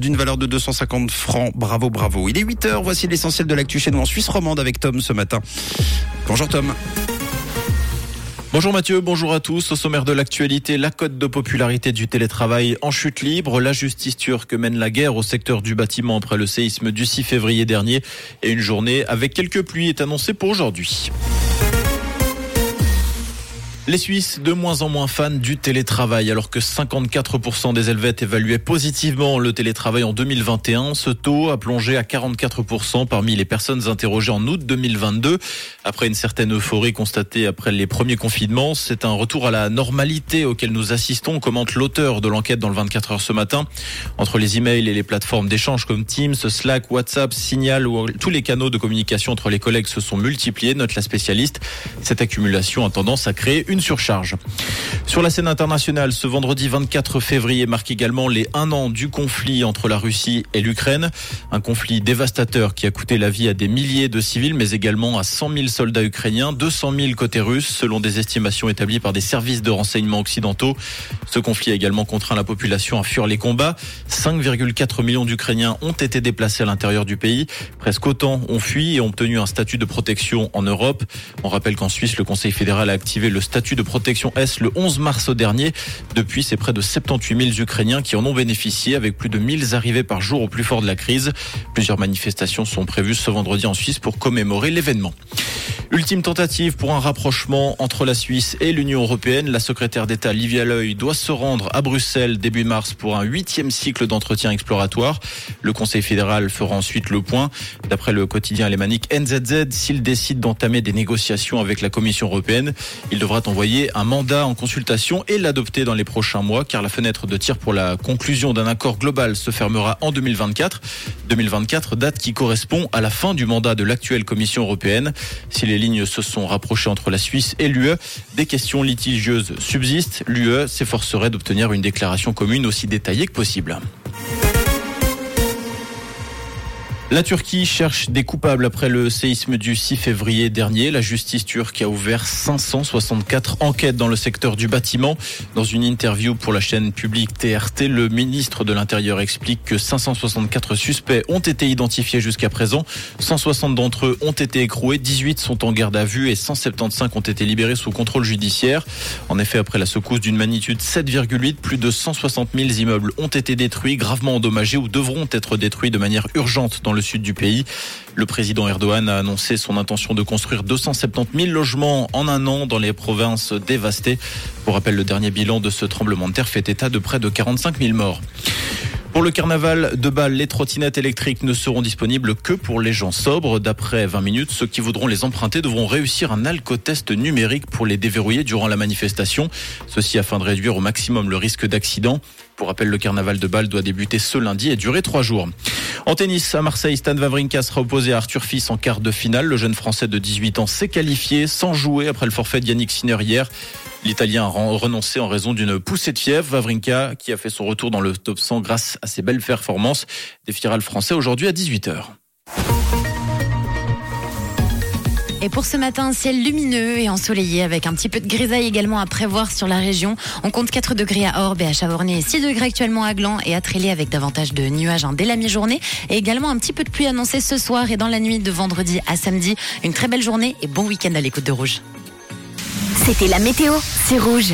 d'une valeur de 250 francs. Bravo, bravo. Il est 8 heures. Voici l'essentiel de l'actu chez nous en Suisse romande avec Tom ce matin. Bonjour Tom. Bonjour Mathieu, bonjour à tous. Au sommaire de l'actualité, la cote de popularité du télétravail en chute libre, la justice turque mène la guerre au secteur du bâtiment après le séisme du 6 février dernier et une journée avec quelques pluies est annoncée pour aujourd'hui. Les Suisses de moins en moins fans du télétravail, alors que 54% des Helvètes évaluaient positivement le télétravail en 2021. Ce taux a plongé à 44% parmi les personnes interrogées en août 2022. Après une certaine euphorie constatée après les premiers confinements, c'est un retour à la normalité auquel nous assistons, commente l'auteur de l'enquête dans le 24 heures ce matin. Entre les emails et les plateformes d'échange comme Teams, Slack, WhatsApp, Signal ou tous les canaux de communication entre les collègues se sont multipliés, note la spécialiste. Cette accumulation a tendance à créer une surcharge. Sur la scène internationale, ce vendredi 24 février marque également les un an du conflit entre la Russie et l'Ukraine. Un conflit dévastateur qui a coûté la vie à des milliers de civils, mais également à 100 000 soldats ukrainiens, 200 000 côté russe, selon des estimations établies par des services de renseignement occidentaux. Ce conflit a également contraint la population à fuir les combats. 5,4 millions d'Ukrainiens ont été déplacés à l'intérieur du pays. Presque autant ont fui et ont obtenu un statut de protection en Europe. On rappelle qu'en Suisse, le Conseil fédéral a activé le statut de protection S le 11 mars dernier. Depuis, c'est près de 78 000 Ukrainiens qui en ont bénéficié avec plus de 1000 arrivées par jour au plus fort de la crise. Plusieurs manifestations sont prévues ce vendredi en Suisse pour commémorer l'événement. Ultime tentative pour un rapprochement entre la Suisse et l'Union européenne. La secrétaire d'État Livia Loy doit se rendre à Bruxelles début mars pour un huitième cycle d'entretien exploratoire. Le Conseil fédéral fera ensuite le point. D'après le quotidien alémanique NZZ, s'il décide d'entamer des négociations avec la Commission européenne, il devra envoyer un mandat en consultation et l'adopter dans les prochains mois car la fenêtre de tir pour la conclusion d'un accord global se fermera en 2024. 2024, date qui correspond à la fin du mandat de l'actuelle Commission européenne. Si lignes se sont rapprochées entre la Suisse et l'UE, des questions litigieuses subsistent. L'UE s'efforcerait d'obtenir une déclaration commune aussi détaillée que possible. La Turquie cherche des coupables après le séisme du 6 février dernier. La justice turque a ouvert 564 enquêtes dans le secteur du bâtiment. Dans une interview pour la chaîne publique TRT, le ministre de l'Intérieur explique que 564 suspects ont été identifiés jusqu'à présent. 160 d'entre eux ont été écroués, 18 sont en garde à vue et 175 ont été libérés sous contrôle judiciaire. En effet, après la secousse d'une magnitude 7,8, plus de 160 000 immeubles ont été détruits, gravement endommagés ou devront être détruits de manière urgente dans le sud du pays. Le président Erdogan a annoncé son intention de construire 270 000 logements en un an dans les provinces dévastées. Pour rappel, le dernier bilan de ce tremblement de terre fait état de près de 45 000 morts. Pour le carnaval de Bâle, les trottinettes électriques ne seront disponibles que pour les gens sobres. D'après 20 minutes, ceux qui voudront les emprunter devront réussir un alcotest numérique pour les déverrouiller durant la manifestation. Ceci afin de réduire au maximum le risque d'accident. Pour rappel, le carnaval de Bâle doit débuter ce lundi et durer trois jours. En tennis, à Marseille, Stan Wawrinka sera opposé à Arthur Fils en quart de finale. Le jeune français de 18 ans s'est qualifié sans jouer après le forfait de Yannick Sinner hier. L'Italien a renoncé en raison d'une poussée de fièvre. Wawrinka, qui a fait son retour dans le top 100 grâce à ses belles performances, défiera le Français aujourd'hui à 18h. Et pour ce matin, un ciel lumineux et ensoleillé avec un petit peu de grisaille également à prévoir sur la région. On compte 4 degrés à Orbe et à Chavornay, 6 degrés actuellement à Gland et à Trélé avec davantage de nuages dès la mi-journée. Et également un petit peu de pluie annoncée ce soir et dans la nuit de vendredi à samedi. Une très belle journée et bon week-end à l'écoute de Rouge. C'était la météo, c'est Rouge.